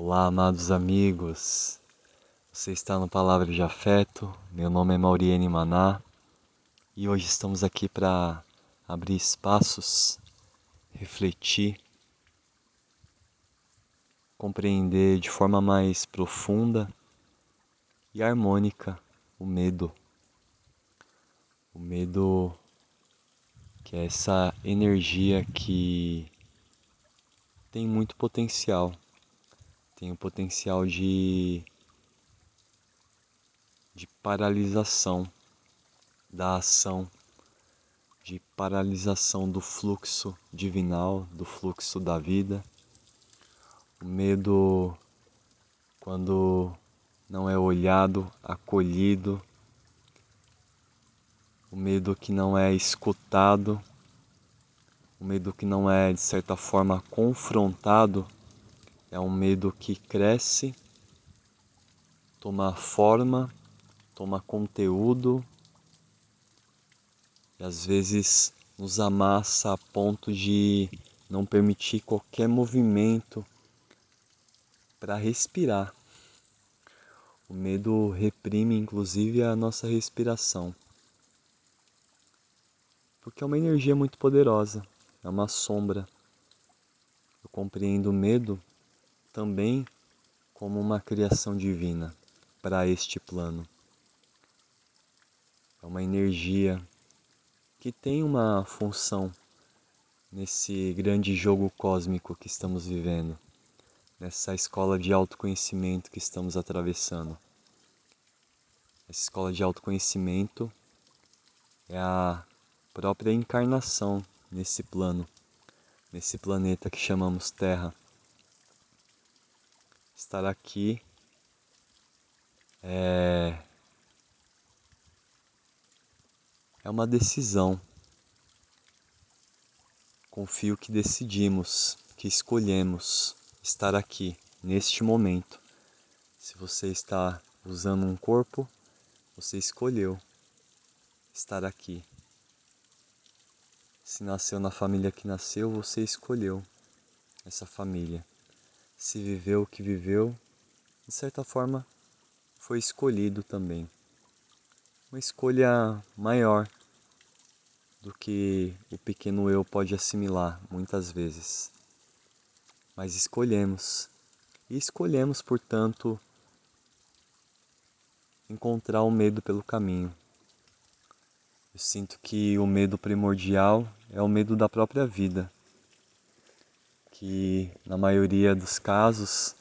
Olá, amados amigos. Você está no Palavra de Afeto. Meu nome é Mauriene Maná e hoje estamos aqui para abrir espaços, refletir, compreender de forma mais profunda e harmônica o medo. O medo que é essa energia que tem muito potencial tem o potencial de, de paralisação da ação, de paralisação do fluxo divinal, do fluxo da vida. O medo, quando não é olhado, acolhido, o medo que não é escutado, o medo que não é, de certa forma, confrontado é um medo que cresce, toma forma, toma conteúdo e às vezes nos amassa a ponto de não permitir qualquer movimento para respirar. O medo reprime inclusive a nossa respiração. Porque é uma energia muito poderosa, é uma sombra. Eu compreendo o medo também como uma criação divina para este plano. É uma energia que tem uma função nesse grande jogo cósmico que estamos vivendo, nessa escola de autoconhecimento que estamos atravessando. Essa escola de autoconhecimento é a própria encarnação nesse plano, nesse planeta que chamamos Terra estar aqui é, é uma decisão. Confio que decidimos, que escolhemos estar aqui neste momento. Se você está usando um corpo, você escolheu estar aqui. Se nasceu na família que nasceu, você escolheu essa família se viveu o que viveu, de certa forma foi escolhido também. Uma escolha maior do que o pequeno eu pode assimilar muitas vezes. Mas escolhemos. E escolhemos, portanto, encontrar o medo pelo caminho. Eu sinto que o medo primordial é o medo da própria vida que na maioria dos casos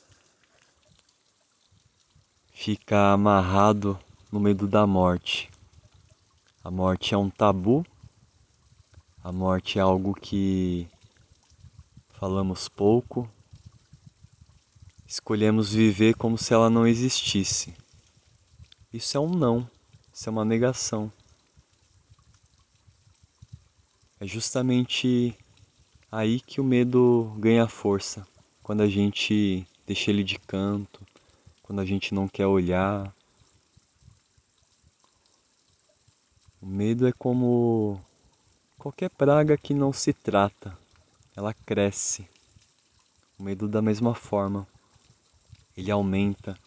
fica amarrado no medo da morte. A morte é um tabu, a morte é algo que falamos pouco, escolhemos viver como se ela não existisse. Isso é um não, isso é uma negação. É justamente Aí que o medo ganha força, quando a gente deixa ele de canto, quando a gente não quer olhar. O medo é como qualquer praga que não se trata, ela cresce. O medo da mesma forma, ele aumenta,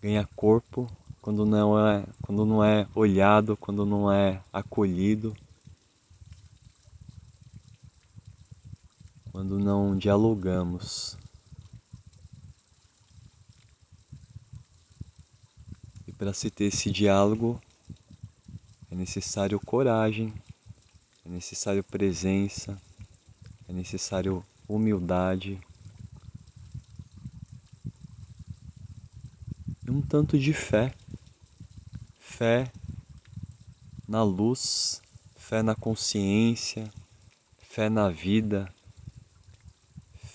ganha corpo quando não é, quando não é olhado, quando não é acolhido. Quando não dialogamos. E para se ter esse diálogo é necessário coragem, é necessário presença, é necessário humildade. E um tanto de fé. Fé na luz, fé na consciência, fé na vida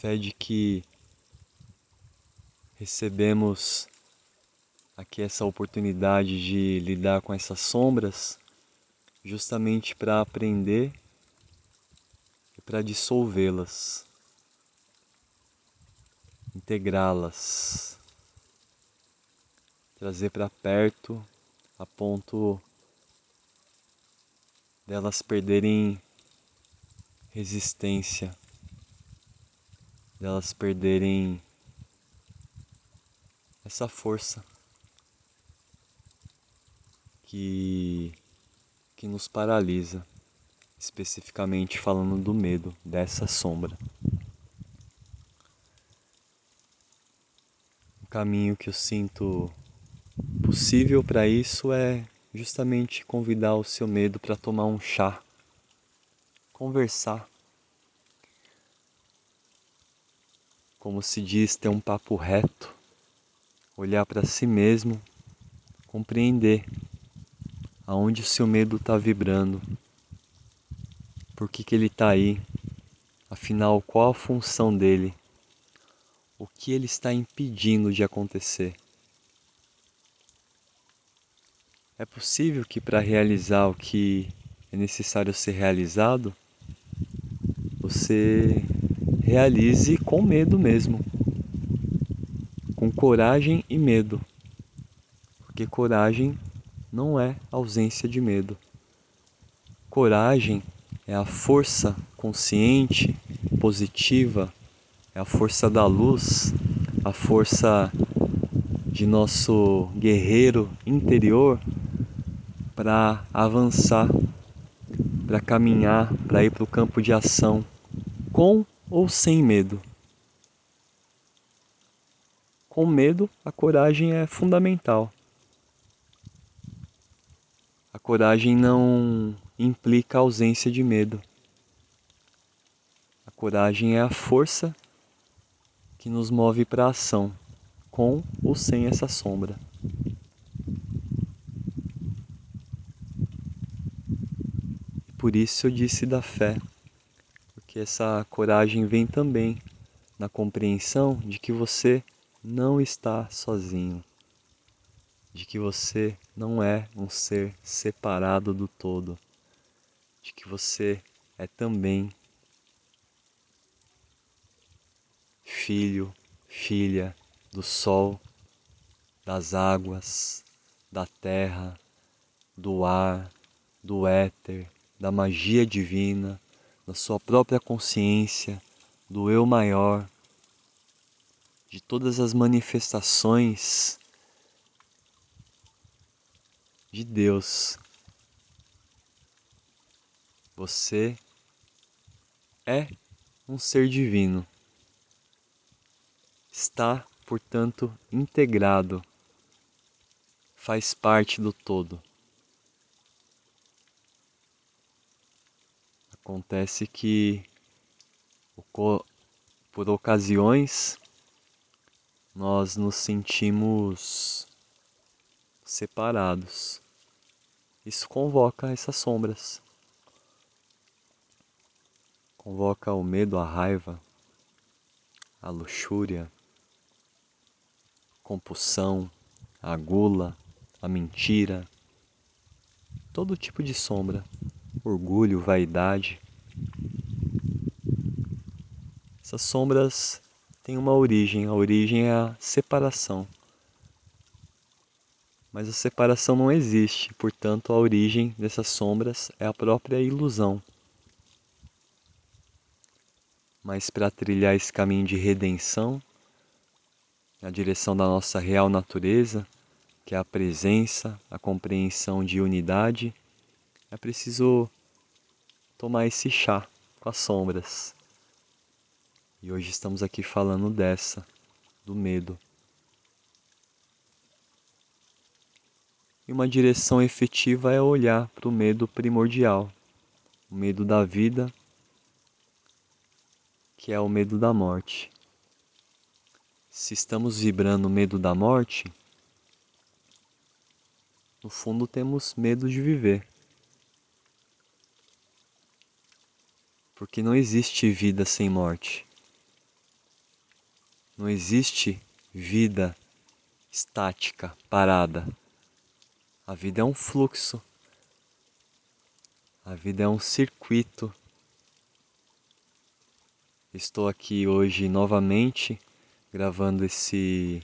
fé de que recebemos aqui essa oportunidade de lidar com essas sombras justamente para aprender e para dissolvê-las, integrá-las, trazer para perto a ponto delas perderem resistência delas perderem essa força que, que nos paralisa, especificamente falando do medo, dessa sombra. O caminho que eu sinto possível para isso é justamente convidar o seu medo para tomar um chá, conversar. Como se diz, ter um papo reto, olhar para si mesmo, compreender aonde o seu medo está vibrando, por que, que ele está aí, afinal, qual a função dele o que ele está impedindo de acontecer. É possível que para realizar o que é necessário ser realizado, você realize com medo mesmo, com coragem e medo, porque coragem não é ausência de medo. Coragem é a força consciente, positiva é a força da luz, a força de nosso guerreiro interior para avançar, para caminhar, para ir para o campo de ação, com ou sem medo. Com medo, a coragem é fundamental. A coragem não implica ausência de medo. A coragem é a força que nos move para a ação, com ou sem essa sombra. Por isso eu disse da fé, porque essa coragem vem também na compreensão de que você não está sozinho, de que você não é um ser separado do todo, de que você é também filho, filha do sol, das águas, da terra, do ar, do éter, da magia divina, da sua própria consciência, do eu maior, de todas as manifestações de Deus. Você é um ser divino está, portanto, integrado, faz parte do todo. Acontece que, por ocasiões, nós nos sentimos separados. Isso convoca essas sombras. Convoca o medo, a raiva, a luxúria, compulsão, a gula, a mentira, todo tipo de sombra, orgulho, vaidade. Essas sombras têm uma origem, a origem é a separação. Mas a separação não existe, portanto, a origem dessas sombras é a própria ilusão. Mas para trilhar esse caminho de redenção, na direção da nossa real natureza, que é a presença, a compreensão de unidade, é preciso tomar esse chá com as sombras. E hoje estamos aqui falando dessa, do medo. E uma direção efetiva é olhar para o medo primordial, o medo da vida, que é o medo da morte se estamos vibrando medo da morte, no fundo temos medo de viver. Porque não existe vida sem morte. Não existe vida estática, parada. A vida é um fluxo. A vida é um circuito. Estou aqui hoje novamente gravando esse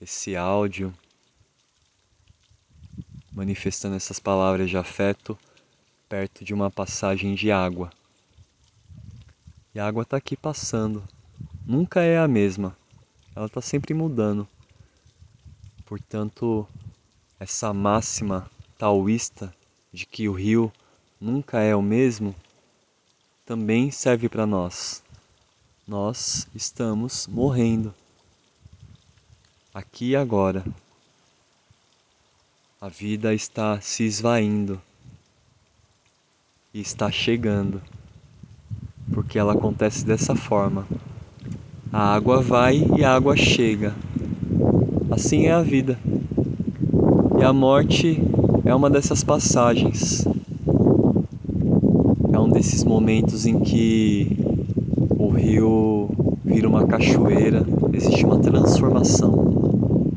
esse áudio manifestando essas palavras de afeto perto de uma passagem de água. E a água está aqui passando. Nunca é a mesma. ela está sempre mudando. Portanto, essa máxima taoísta de que o rio nunca é o mesmo também serve para nós. Nós estamos morrendo aqui e agora. A vida está se esvaindo está chegando, porque ela acontece dessa forma. A água vai e a água chega. Assim é a vida. E a morte é uma dessas passagens. É um desses momentos em que o rio vira uma cachoeira, existe uma transformação.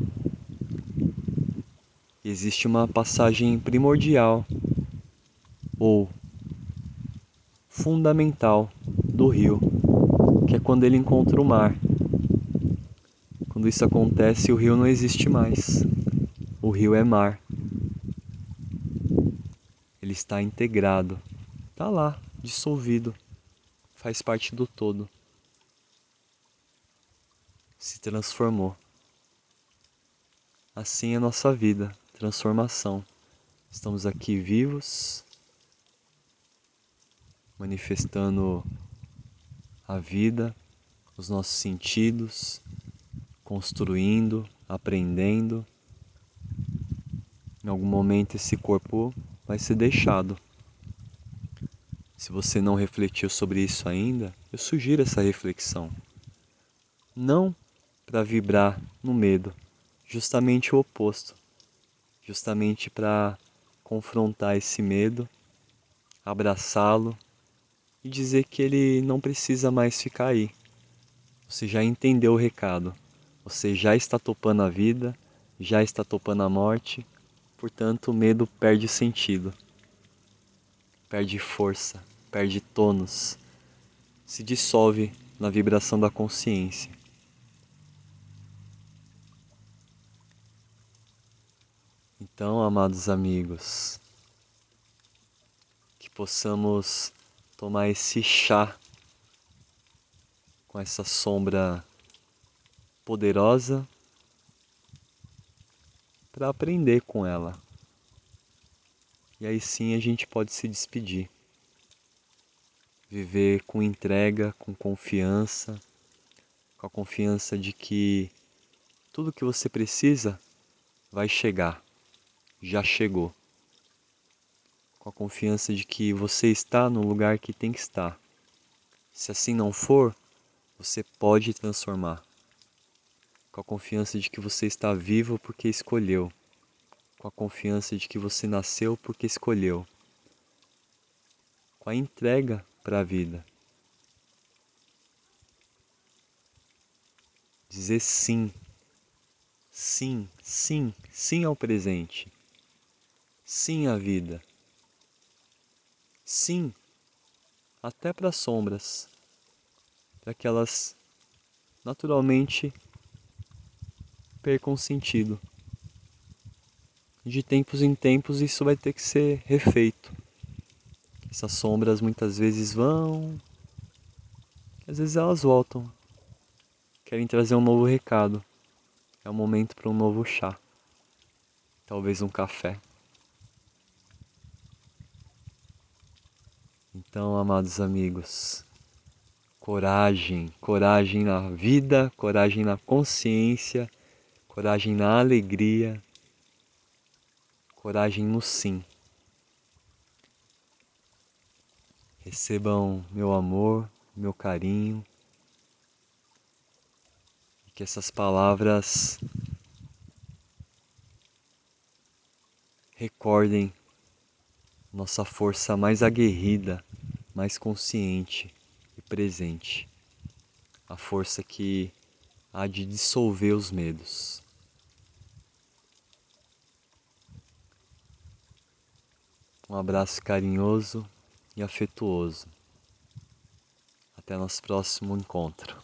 Existe uma passagem primordial ou fundamental do rio, que é quando ele encontra o mar. Quando isso acontece, o rio não existe mais. O rio é mar. Ele está integrado, está lá, dissolvido, faz parte do todo. Se transformou. Assim é a nossa vida, transformação. Estamos aqui vivos, manifestando a vida, os nossos sentidos, construindo, aprendendo. Em algum momento esse corpo vai ser deixado. Se você não refletiu sobre isso ainda, eu sugiro essa reflexão. Não para vibrar no medo, justamente o oposto. Justamente para confrontar esse medo, abraçá-lo e dizer que ele não precisa mais ficar aí. Você já entendeu o recado. Você já está topando a vida, já está topando a morte, portanto o medo perde sentido, perde força, perde tônus, se dissolve na vibração da consciência. Então, amados amigos, que possamos tomar esse chá com essa sombra poderosa para aprender com ela. E aí sim a gente pode se despedir. Viver com entrega, com confiança, com a confiança de que tudo que você precisa vai chegar, já chegou com a confiança de que você está no lugar que tem que estar. Se assim não for, você pode transformar. Com a confiança de que você está vivo porque escolheu. Com a confiança de que você nasceu porque escolheu. Com a entrega para a vida. Dizer sim. Sim, sim, sim ao presente. Sim à vida. Sim, até para as sombras, para que elas naturalmente percam sentido. De tempos em tempos isso vai ter que ser refeito. Essas sombras muitas vezes vão, às vezes elas voltam, querem trazer um novo recado. É o momento para um novo chá, talvez um café. Então, amados amigos, coragem, coragem na vida, coragem na consciência, coragem na alegria, coragem no sim. Recebam meu amor, meu carinho, e que essas palavras recordem nossa força mais aguerrida, mais consciente e presente, a força que há de dissolver os medos. Um abraço carinhoso e afetuoso. Até nosso próximo encontro.